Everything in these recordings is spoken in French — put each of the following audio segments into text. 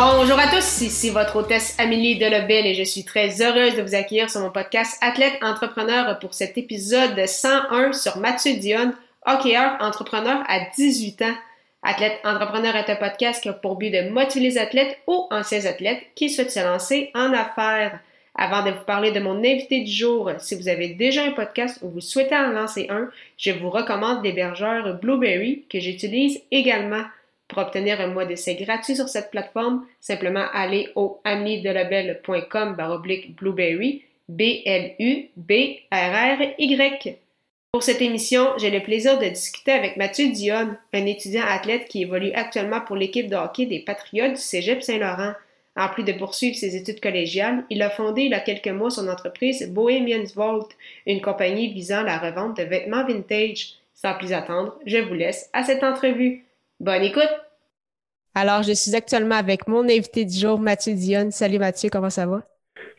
Bonjour à tous, ici votre hôtesse Amélie Delebel et je suis très heureuse de vous accueillir sur mon podcast Athlète Entrepreneur pour cet épisode 101 sur Mathieu Dionne, hockeyeur entrepreneur à 18 ans. Athlète Entrepreneur est un podcast qui a pour but de motiver les athlètes ou anciens athlètes qui souhaitent se lancer en affaires. Avant de vous parler de mon invité du jour, si vous avez déjà un podcast ou vous souhaitez en lancer un, je vous recommande l'hébergeur Blueberry que j'utilise également. Pour obtenir un mois d'essai gratuit sur cette plateforme, simplement allez au amidelabel.com baroblique blueberry, B-L-U-B-R-R-Y. Pour cette émission, j'ai le plaisir de discuter avec Mathieu Dionne, un étudiant athlète qui évolue actuellement pour l'équipe de hockey des Patriotes du Cégep Saint-Laurent. En plus de poursuivre ses études collégiales, il a fondé il y a quelques mois son entreprise Bohemian's Vault, une compagnie visant la revente de vêtements vintage. Sans plus attendre, je vous laisse à cette entrevue. Bonne écoute! Alors, je suis actuellement avec mon invité du jour, Mathieu Dionne. Salut Mathieu, comment ça va?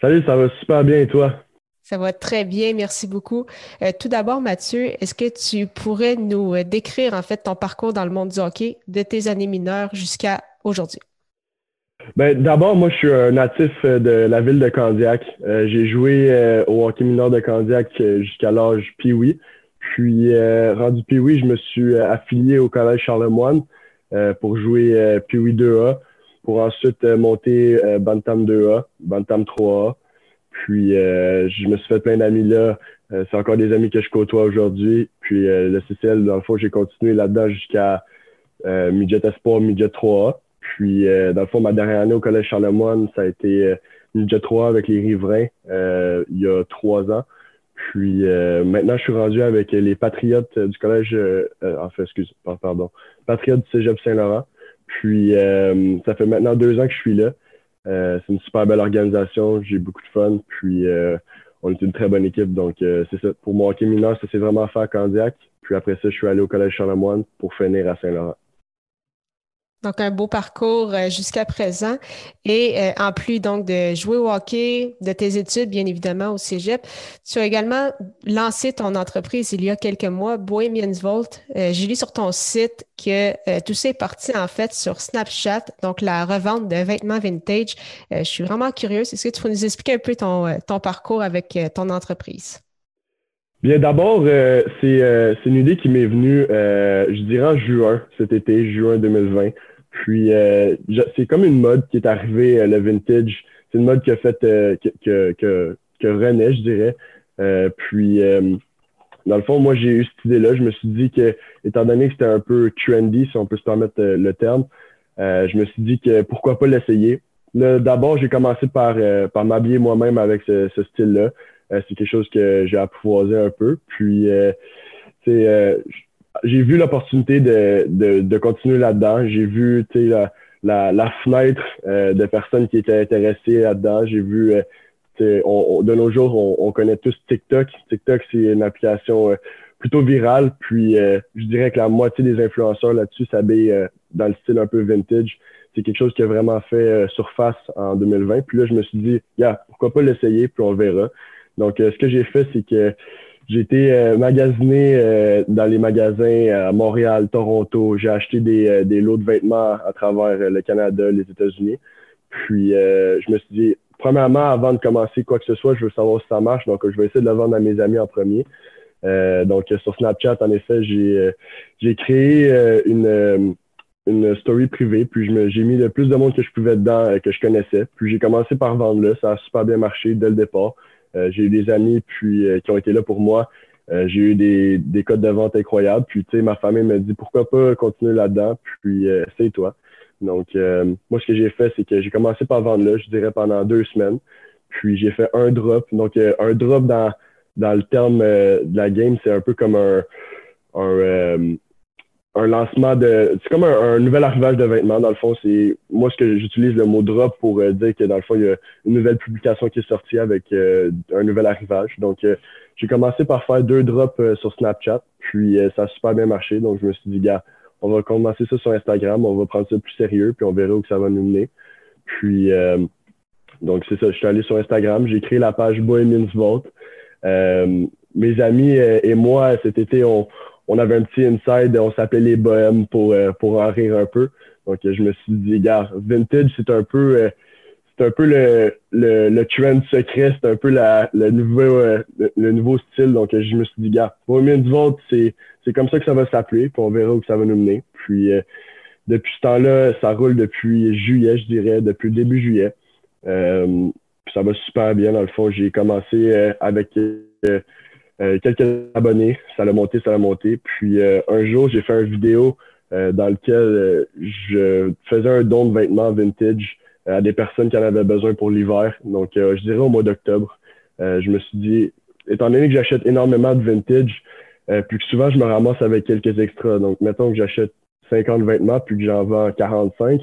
Salut, ça va super bien et toi? Ça va très bien, merci beaucoup. Euh, tout d'abord, Mathieu, est-ce que tu pourrais nous euh, décrire en fait ton parcours dans le monde du hockey de tes années mineures jusqu'à aujourd'hui? Ben, d'abord, moi, je suis un natif euh, de la ville de Candiac. j'ai joué au hockey mineur de Candiac jusqu'à l'âge Pee-Wee. Puis, rendu Pee-Wee, je me suis affilié au Collège Charlemagne pour jouer Pee-Wee 2A, pour ensuite monter Bantam 2A, Bantam 3A. Puis, je me suis fait plein d'amis là. c'est encore des amis que je côtoie aujourd'hui. Puis, le CCL, dans le fond, j'ai continué là-dedans jusqu'à Midget Espoir, Midget 3A. Puis, dans le fond, ma dernière année au Collège Charlemagne, ça a été Midget 3 avec les riverains il y a trois ans. Puis maintenant, je suis rendu avec les Patriotes du collège, en fait, excuse, pardon, Patriotes du Cégep Saint-Laurent. Puis ça fait maintenant deux ans que je suis là. c'est une super belle organisation, j'ai beaucoup de fun. Puis on est une très bonne équipe. Donc c'est ça. Pour mon hockey mineur, ça s'est vraiment fait à Candiac. Puis après ça, je suis allé au collège Charlemagne pour finir à Saint-Laurent. Donc, un beau parcours euh, jusqu'à présent. Et euh, en plus donc de jouer au hockey, de tes études, bien évidemment, au Cégep, tu as également lancé ton entreprise il y a quelques mois, Bohemians Vault. Euh, J'ai lu sur ton site que tout ça est parti en fait sur Snapchat, donc la revente de vêtements vintage. je suis vraiment curieuse. Est-ce que tu peux nous expliquer un peu ton, ton parcours avec ton entreprise? Bien, d'abord, c'est une idée qui m'est venue, je dirais en juin cet été, juin 2020. Puis euh, c'est comme une mode qui est arrivée, euh, le vintage. C'est une mode qui a fait euh, que, que, que, renaît, je dirais. puis dans le fond, moi j'ai eu cette idée-là. Je me suis dit que, étant donné que c'était un peu trendy, si on peut se permettre le terme, je me suis dit que pourquoi pas l'essayer. D'abord, j'ai commencé par, par m'habiller moi-même avec ce, ce style-là. c'est quelque chose que j'ai apprivoisé un peu. Puis, c'est j'ai vu l'opportunité de, de, de, continuer là-dedans. J'ai vu la, la, la fenêtre euh, de personnes qui étaient intéressées là-dedans. J'ai vu, euh, on, de nos jours, on, on, connaît tous TikTok. TikTok, c'est une application euh, plutôt virale. Puis, je dirais que la moitié des influenceurs là-dessus s'habillent dans le style un peu vintage. C'est quelque chose qui a vraiment fait surface en 2020. Puis là, je me suis dit, yeah, pourquoi pas l'essayer, puis on verra. Donc, ce que j'ai fait, c'est que j'ai été euh, magasiné euh, dans les magasins à Montréal, Toronto. J'ai acheté des, euh, des, lots de vêtements à travers le Canada, les États-Unis. Puis je me suis dit, premièrement, avant de commencer quoi que ce soit, je veux savoir si ça marche. Donc, je vais essayer de le vendre à mes amis en premier. donc, sur Snapchat, en effet, j'ai j'ai créé une, une story privée. Puis j'ai mis le plus de monde que je pouvais dedans, que je connaissais. Puis j'ai commencé par vendre là. Ça a super bien marché dès le départ. Euh, j'ai eu des amis puis euh, qui ont été là pour moi. Euh, j'ai eu des, des codes de vente incroyables. Puis, tu sais, ma famille me dit pourquoi pas continuer là-dedans? Puis, c'est toi. Donc, moi, ce que j'ai fait, c'est que j'ai commencé par vendre là, je dirais pendant deux semaines. Puis, j'ai fait un drop. Donc, un drop dans, dans le terme de la game, c'est un peu comme un, un un lancement de. C'est comme un, nouvel arrivage de vêtements. Dans le fond, c'est moi ce que j'utilise le mot drop pour euh, dire que dans le fond, il y a une nouvelle publication qui est sortie avec euh, un nouvel arrivage. Donc, euh, j'ai commencé par faire deux drops sur Snapchat, puis ça a super bien marché. Donc, je me suis dit, gars, on va commencer ça sur Instagram, on va prendre ça plus sérieux, puis on verra où ça va nous mener. Puis, donc, c'est ça, je suis allé sur Instagram, j'ai créé la page Bohemians Vault. mes amis et moi, cet été, on, on avait un petit inside, on s'appelait les bohèmes pour, euh, pour en rire un peu. Donc, je me suis dit, gars, vintage, c'est un peu, euh, c'est un peu le, le, le trend secret, c'est un peu la, le, nouveau, euh, le, nouveau style. Donc, je me suis dit, gars, Women's Vault, c'est, c'est comme ça que ça va s'appeler, puis on verra où ça va nous mener. Puis, depuis ce temps-là, ça roule depuis juillet, je dirais, depuis début juillet. puis ça va super bien, dans le fond. J'ai commencé avec quelques abonnés. Ça l'a monté, ça l'a monté. Puis euh, un jour, j'ai fait une vidéo euh, dans lequel je faisais un don de vêtements vintage à des personnes qui en avaient besoin pour l'hiver. Donc, je dirais au mois d'octobre. je me suis dit, étant donné que j'achète énormément de vintage, puis que souvent je me ramasse avec quelques extras. Donc, mettons que j'achète 50 vêtements, puis que j'en vends 45,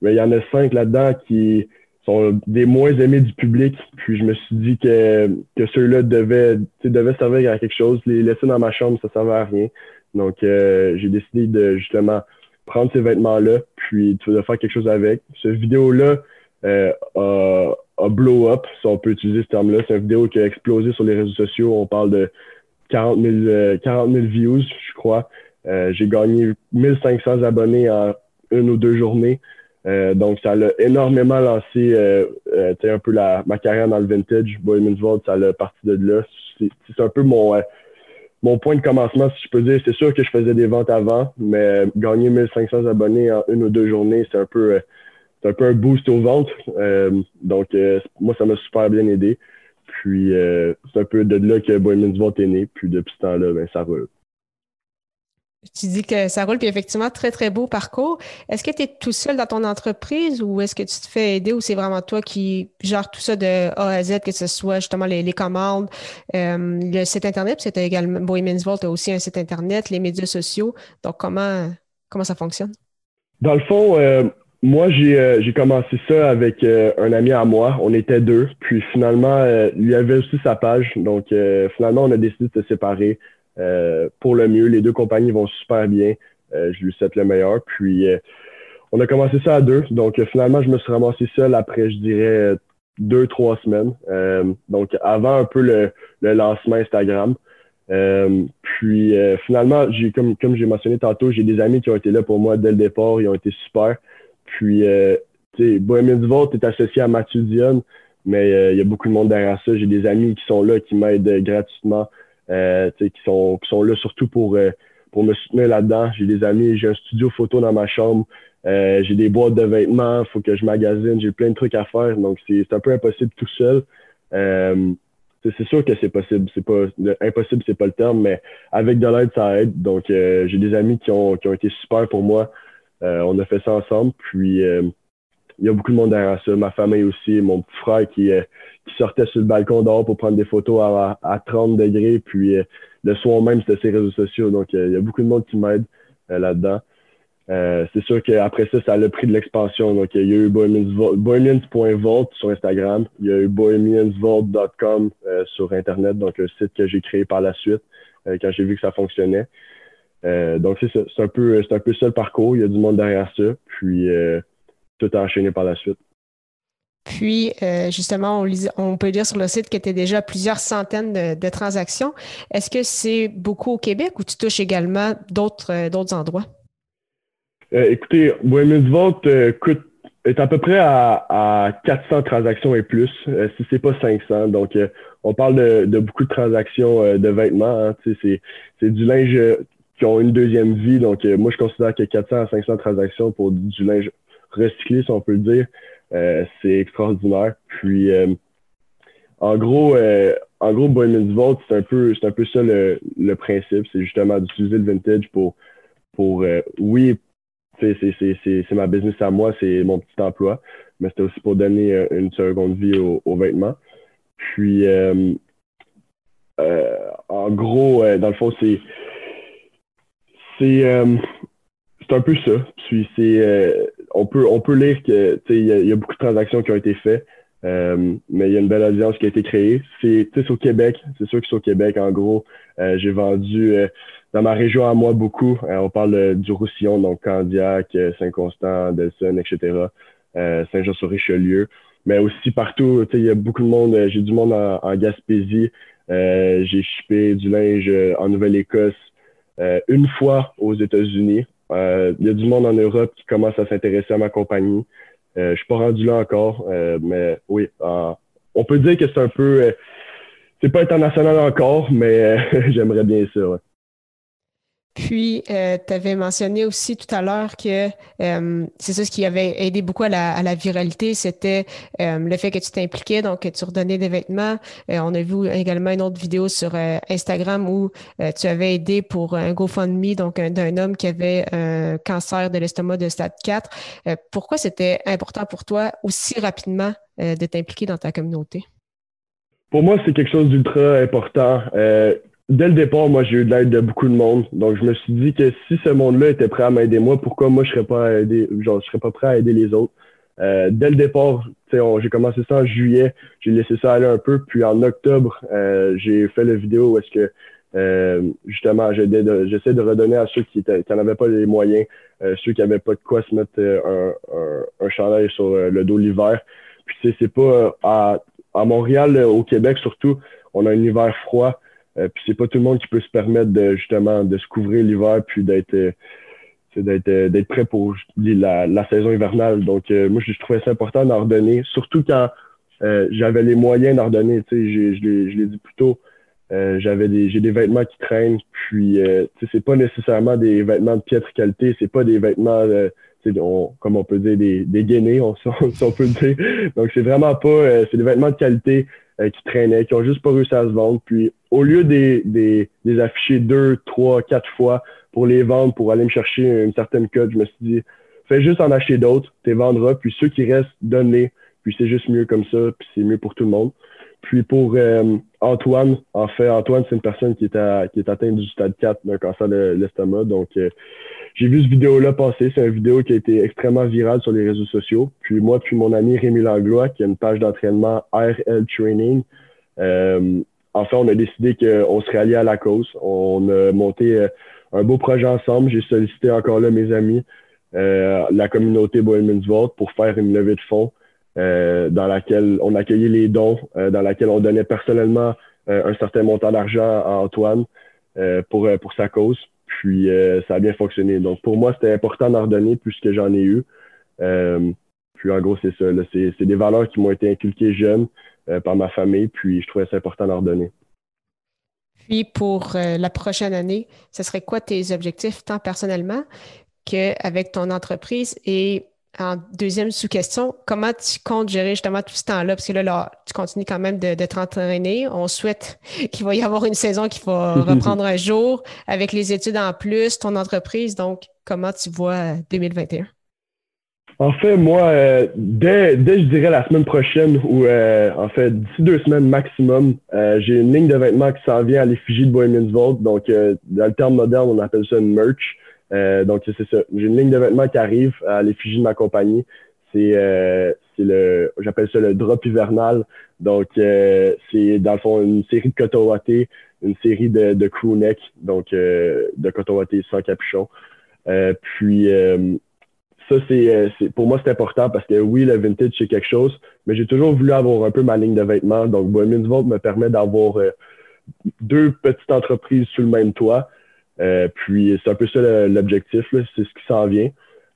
mais il y en a 5 là-dedans qui sont des moins aimés du public. Puis je me suis dit que, que ceux-là devaient, devaient servir à quelque chose. Les laisser dans ma chambre, ça servait à rien. Donc euh, j'ai décidé de justement prendre ces vêtements-là, puis de faire quelque chose avec. Cette vidéo-là euh, a, a, blow up, si on peut utiliser ce terme-là. C'est une vidéo qui a explosé sur les réseaux sociaux. On parle de 40 000, 40 000 views, je crois. Euh, j'ai gagné 1500 abonnés en une ou deux journées. Euh, donc, ça l'a énormément lancé euh, euh un peu la, ma carrière dans le vintage. Bohemians Vault, ça l'a parti de là. C'est un peu mon, euh, mon point de commencement, si je peux dire. C'est sûr que je faisais des ventes avant, mais gagner 1500 abonnés en une ou deux journées, c'est un peu c'est un peu un boost aux ventes. donc, moi, ça m'a super bien aidé. Puis, c'est un peu de là que Bohemians Vault est né. Puis, depuis ce temps-là, ben, ça roule. Tu dis que ça roule, puis effectivement, très, très beau parcours. Est-ce que tu es tout seul dans ton entreprise ou est-ce que tu te fais aider ou c'est vraiment toi qui gère tout ça de A à Z, que ce soit justement les, commandes, euh, le site Internet, puis c'était également, Bohemians Vault a aussi un site Internet, les médias sociaux. Donc, comment, comment ça fonctionne? Dans le fond, euh, moi, euh, j'ai commencé ça avec un ami à moi. On était deux. Puis finalement, lui avait aussi sa page. Donc, finalement, on a décidé de se séparer. Euh, pour le mieux. Les deux compagnies vont super bien. Euh, je lui souhaite le meilleur. Puis, euh, on a commencé ça à deux. Donc, finalement, je me suis ramassé seul après, je dirais, deux, trois semaines. donc, avant un peu le, lancement Instagram. puis, finalement, j'ai comme, comme j'ai mentionné tantôt, j'ai des amis qui ont été là pour moi dès le départ. Ils ont été super. Puis, tu sais, Bohemian Vault est associé à Mathieu Dion, mais il y a beaucoup de monde derrière ça. J'ai des amis qui sont là, qui m'aident gratuitement. Euh, qui, sont, qui sont là surtout pour, euh, pour me soutenir là-dedans. J'ai des amis, j'ai un studio photo dans ma chambre, euh, j'ai des boîtes de vêtements, faut que je magasine, j'ai plein de trucs à faire, donc c'est un peu impossible tout seul. c'est sûr que c'est possible, c'est pas impossible, c'est pas le terme, mais avec de l'aide, ça aide. Donc j'ai des amis qui ont, qui ont été super pour moi. on a fait ça ensemble, puis il y a beaucoup de monde derrière ça. Ma famille aussi, mon frère qui, qui sortait sur le balcon dehors pour prendre des photos à, à 30 degrés. Puis euh, le soir même, c'était ses réseaux sociaux. Donc, euh, il y a beaucoup de monde qui m'aide euh, là-dedans. c'est sûr qu'après ça, ça a le prix de l'expansion. Donc, il y a eu bohemians.vault sur Instagram. Il y a eu bohemiansvault.com sur Internet, donc un site que j'ai créé par la suite quand j'ai vu que ça fonctionnait. donc, c'est un, peu, un peu ça le parcours. Il y a du monde derrière ça. Puis, tout a enchaîné par la suite. Puis, euh, justement, on, peut lire sur le site y a déjà plusieurs centaines de, transactions. Est-ce que c'est beaucoup au Québec ou tu touches également d'autres euh, endroits? Euh, écoutez, Women's Vault coûte, est à peu près à, 400 transactions et plus, si c'est pas 500. Donc, on parle de, beaucoup de transactions de vêtements. Hein. c'est, du linge qui ont une deuxième vie. Donc, moi, je considère que 400 à 500 transactions pour du linge recyclé, si on peut le dire, c'est extraordinaire. Puis, euh, en gros, euh, en gros, Vault, c'est un peu, c'est un peu ça le, le principe. C'est justement d'utiliser le vintage pour, pour oui, c'est ma business à moi, c'est mon petit emploi, mais c'était aussi pour donner une seconde vie aux, vêtements. Puis, en gros, dans le fond, c'est c'est c'est un peu ça. Puis c'est, on peut, on peut lire que, il y, a beaucoup de transactions qui ont été faites. mais il y a une belle audience qui a été créée. C'est au Québec, c'est sûr que c'est au Québec. En gros, j'ai vendu dans ma région à moi beaucoup. on parle du Roussillon, donc Candiac, Saint-Constant, Delson, etc. Saint-Jean-sur-Richelieu mais aussi partout. Il y a beaucoup de monde. Euh, j'ai du monde en, Gaspésie. Euh, j'ai chipé du linge euh, en Nouvelle-Écosse une fois aux États-Unis. Il y a du monde en Europe qui commence à s'intéresser à ma compagnie. je suis pas rendu là encore, mais oui, on peut dire que c'est un peu, c'est pas international encore, mais j'aimerais bien ça. Puis, euh, tu avais mentionné aussi tout à l'heure que euh, c'est ça ce qui avait aidé beaucoup à la, viralité, c'était euh, le fait que tu t'impliquais, donc que tu redonnais des vêtements. on a vu également une autre vidéo sur Instagram où tu avais aidé pour un GoFundMe, donc d'un homme qui avait un cancer de l'estomac de stade 4. pourquoi c'était important pour toi aussi rapidement de t'impliquer dans ta communauté? Pour moi, c'est quelque chose d'ultra important dès le départ, moi, j'ai eu de l'aide de beaucoup de monde. Donc, je me suis dit que si ce monde-là était prêt à m'aider moi, pourquoi moi, je serais pas à aider, genre, je serais pas prêt à aider les autres? Euh, dès le départ, j'ai commencé ça en juillet, j'ai laissé ça aller un peu, puis en octobre, euh, j'ai fait la vidéo où est-ce que euh, justement j'essaie de, redonner à ceux qui n'en avaient pas les moyens, ceux qui n'avaient pas de quoi se mettre un, un, un chandail sur le dos l'hiver. Puis c'est pas à, à Montréal, au Québec surtout, on a un hiver froid. Euh, puis c'est pas tout le monde qui peut se permettre de justement de se couvrir l'hiver puis d'être euh, d'être euh, d'être prêt pour la, saison hivernale. Donc moi je trouvais ça important d'en redonner, surtout quand j'avais les moyens d'en redonner. Tu sais, je l'ai dit plus tôt. j'avais des j'ai des vêtements qui traînent puis euh, c'est pas nécessairement des vêtements de piètre qualité c'est pas des vêtements comme on peut dire des des gainés on, si on peut le dire donc c'est vraiment pas c'est des vêtements de qualité euh, qui traînaient, qui ont juste pas réussi à se vendre. Puis au lieu des, des, des afficher deux, trois, quatre fois pour les vendre, pour aller me chercher une certaine cote, je me suis dit, fais juste en acheter d'autres, tu les vendras, puis ceux qui restent, donne-les. Puis c'est juste mieux comme ça, puis c'est mieux pour tout le monde. Puis pour euh, Antoine, en fait, Antoine, c'est une personne qui est, qui est atteinte du stade 4 d'un cancer de l'estomac. Donc, euh, j'ai vu cette vidéo-là passer. C'est une vidéo qui a été extrêmement virale sur les réseaux sociaux. Puis moi, puis mon ami Rémi Langlois, qui a une page d'entraînement RL Training, euh, enfin, on a décidé qu'on serait allié à la cause. On a monté un beau projet ensemble. J'ai sollicité encore là mes amis, la communauté Bohemians Vault pour faire une levée de fonds euh, dans laquelle on accueillait les dons, dans laquelle on donnait personnellement un certain montant d'argent à Antoine pour, pour sa cause. Puis euh, ça a bien fonctionné. Donc pour moi, c'était important d'en redonner puisque j'en ai eu. Euh, puis en gros, c'est ça. C'est des valeurs qui m'ont été inculquées jeune euh, par ma famille. Puis je trouvais ça important d'en redonner. Puis pour la prochaine année, ce serait quoi tes objectifs tant personnellement qu'avec ton entreprise et en deuxième sous-question, comment tu comptes gérer justement tout ce temps-là? Parce que là, tu continues quand même de, de t'entraîner. On souhaite qu'il va y avoir une saison qui va reprendre un jour avec les études en plus, ton entreprise. Donc, comment tu vois 2021? En fait, moi, euh, dès, dès, je dirais, la semaine prochaine, ou euh, en fait, d'ici deux semaines maximum, euh, j'ai une ligne de vêtements qui s'en vient à l'effigie de Bohemians Vault. Donc, dans le terme moderne, on appelle ça une merch. Euh, donc, c'est ça. J'ai une ligne de vêtements qui arrive à l'effigie de ma compagnie. C'est euh, le, j'appelle ça le drop hivernal. Donc, euh, c'est dans le fond une série de coton une série de, de crew neck, donc de coton sans capuchon. Puis, ça, c'est, pour moi, c'est important parce que oui, le vintage, c'est quelque chose, mais j'ai toujours voulu avoir un peu ma ligne de vêtements. Donc, Bohemians Vault me permet d'avoir deux petites entreprises sous le même toit. Euh, puis c'est un peu ça l'objectif, c'est ce qui s'en vient.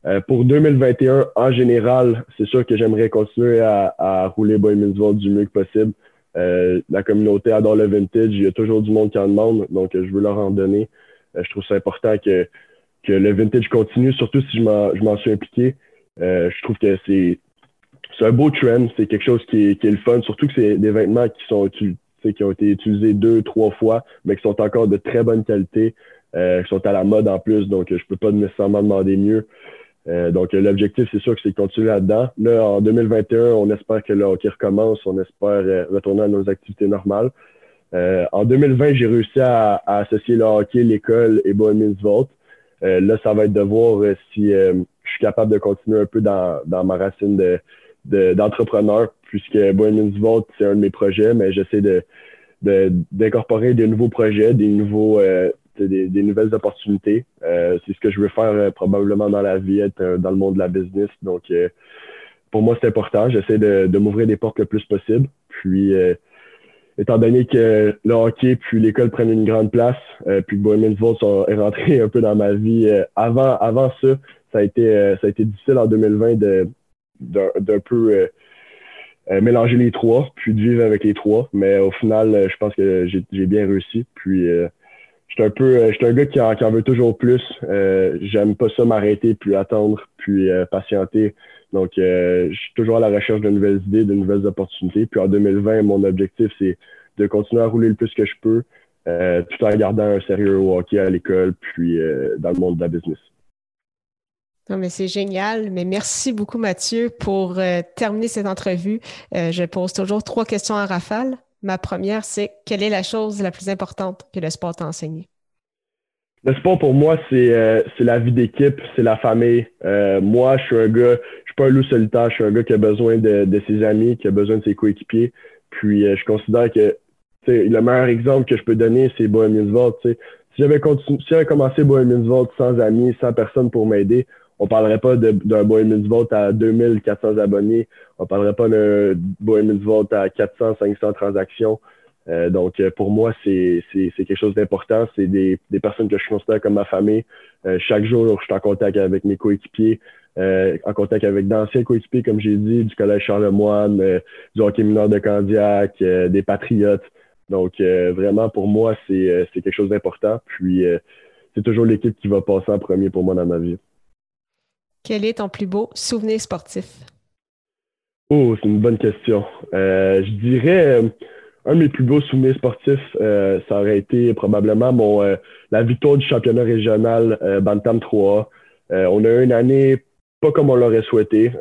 Euh, pour 2021, en général, c'est sûr que j'aimerais continuer à, à rouler Bohemians Vault du mieux que possible. Euh, la communauté adore le vintage, il y a toujours du monde qui en demande, donc je veux leur en donner. je trouve ça important que, que le vintage continue, surtout si je m'en suis impliqué. je trouve que c'est un beau trend, c'est quelque chose qui est, qui est, le fun, surtout que c'est des vêtements qui sont qui ont été utilisés deux, trois fois, mais qui sont encore de très bonne qualité euh, qui sont à la mode en plus, donc je peux pas nécessairement demander mieux. Euh, donc l'objectif, c'est sûr que c'est de continuer là-dedans. Là, en 2021, on espère que le hockey recommence, on espère euh, retourner à nos activités normales. Euh, en 2020, j'ai réussi à, associer le hockey, l'école et Bohemians Vault. là, ça va être de voir si je suis capable de continuer un peu dans, dans ma racine de, d'entrepreneur, puisque Bohemians Vault, c'est un de mes projets, mais j'essaie de, d'incorporer des nouveaux projets, des nouveaux des, des, nouvelles opportunités. c'est ce que je veux faire probablement dans la vie, être dans le monde de la business. Donc pour moi, c'est important. J'essaie de, m'ouvrir des portes le plus possible. Puis étant donné que le hockey puis l'école prennent une grande place, euh, puis que Bohemian Vault est rentré un peu dans ma vie. avant, avant ça, ça a été, ça a été difficile en 2020 de, d'un peu euh, euh, mélanger les trois, puis de vivre avec les trois. Mais au final, euh, je pense que j'ai bien réussi. Puis je suis un peu, je un gars qui en, veut toujours plus. J'aime pas ça m'arrêter, puis attendre, puis patienter. Donc, je suis toujours à la recherche de nouvelles idées, de nouvelles opportunités. Puis en 2020, mon objectif, c'est de continuer à rouler le plus que je peux, tout en gardant un sérieux au hockey à l'école, puis dans le monde de la business. Non, mais c'est génial. Mais merci beaucoup, Mathieu, pour euh, terminer cette entrevue. Euh, je pose toujours trois questions à rafale. Ma première, c'est quelle est la chose la plus importante que le sport t'a enseigné? Le sport, pour moi, c'est euh, la vie d'équipe, c'est la famille. moi, je suis un gars, je suis pas un loup solitaire, je suis un gars qui a besoin de, de ses amis, qui a besoin de ses coéquipiers. Puis, je considère que le meilleur exemple que je peux donner, c'est Bohemians Vault. Si j'avais si commencé Bohemians Vault sans amis, sans personne pour m'aider, on parlerait pas d'un Bohemians Vault à 2400 abonnés. On parlerait pas d'un Bohemians Vault à 400, 500 transactions. Euh, donc, euh, pour moi, c'est quelque chose d'important. C'est des, des, personnes que je considère comme ma famille. Euh, chaque jour, je suis en contact avec mes coéquipiers, en contact avec d'anciens coéquipiers, comme j'ai dit, du Collège Charlemagne, du hockey mineur de Candiac, des Patriotes. Donc, vraiment, pour moi, c'est quelque chose d'important. Puis, c'est toujours l'équipe qui va passer en premier pour moi dans ma vie. Quel est ton plus beau souvenir sportif? Oh, c'est une bonne question. Euh, je dirais euh, un de mes plus beaux souvenirs sportifs, euh, ça aurait été probablement mon la victoire du championnat régional Bantam 3. on a eu une année pas comme on l'aurait souhaité.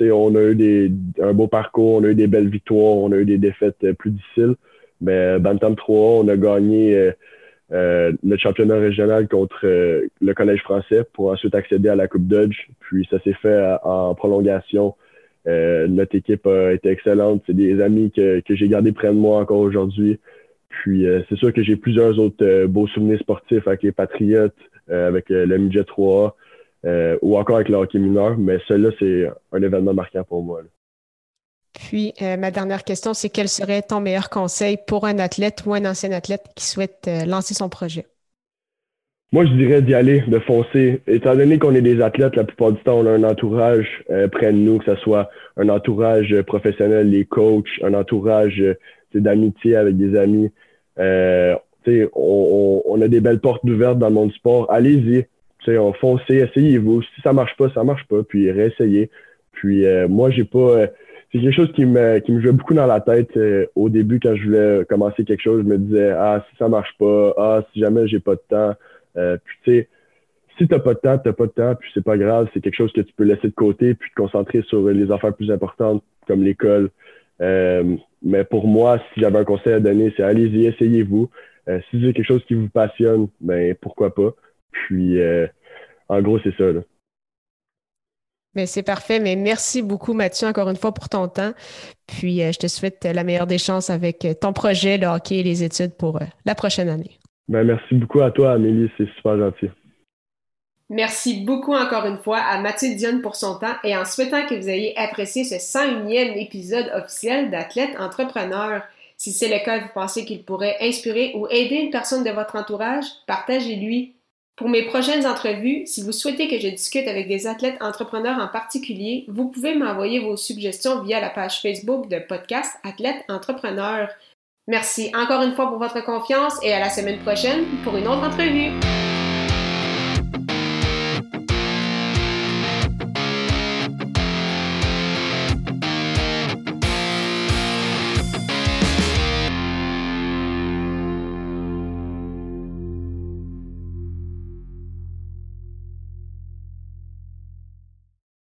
on a eu des, un beau parcours, on a eu des belles victoires, on a eu des défaites plus difficiles. Mais Bantam 3, on a gagné euh, le championnat régional contre euh, le Collège français pour ensuite accéder à la Coupe Dodge. Puis ça s'est fait euh, en prolongation. Notre équipe a été excellente. C'est des amis que, que j'ai gardés près de moi encore aujourd'hui. Puis c'est sûr que j'ai plusieurs autres beaux souvenirs sportifs avec les Patriotes, avec le Midget 3 ou encore avec le hockey mineur. Mais celui-là, c'est un événement marquant pour moi. Puis, euh, ma dernière question, c'est quel serait ton meilleur conseil pour un athlète ou un ancien athlète qui souhaite euh, lancer son projet? Moi, je dirais d'y aller, de foncer. Étant donné qu'on est des athlètes, la plupart du temps, on a un entourage euh, près de nous, que ce soit un entourage professionnel, les coachs, un entourage d'amitié avec des amis. On, on, a des belles portes ouvertes dans le monde du sport. Allez-y, on foncez, essayez-vous. Si ça marche pas, ça marche pas, puis réessayez. Puis moi, j'ai pas c'est quelque chose qui me, qui me jouait beaucoup dans la tête euh, au début quand je voulais commencer quelque chose. Je me disais, ah, si ça marche pas, ah, si jamais j'ai pas de temps. Euh, puis tu sais, si t'as pas de temps, t'as pas de temps, puis c'est pas grave, c'est quelque chose que tu peux laisser de côté puis te concentrer sur les affaires plus importantes comme l'école. Euh, mais pour moi, si j'avais un conseil à donner, c'est allez-y, essayez-vous. si c'est quelque chose qui vous passionne, ben pourquoi pas. Puis en gros, c'est ça. Là. Mais c'est parfait. Mais merci beaucoup, Mathieu, encore une fois pour ton temps. Puis, euh, je te souhaite la meilleure des chances avec euh, ton projet, le hockey et les études pour euh, la prochaine année. Ben, merci beaucoup à toi, Amélie. C'est super gentil. Merci beaucoup encore une fois à Mathieu Dionne pour son temps et en souhaitant que vous ayez apprécié ce 101e épisode officiel d'Athlète Entrepreneur. Si c'est le cas, vous pensez qu'il pourrait inspirer ou aider une personne de votre entourage, partagez-lui pour mes prochaines entrevues, si vous souhaitez que je discute avec des athlètes entrepreneurs en particulier, vous pouvez m'envoyer vos suggestions via la page Facebook de podcast Athlète Entrepreneur. Merci encore une fois pour votre confiance et à la semaine prochaine pour une autre entrevue.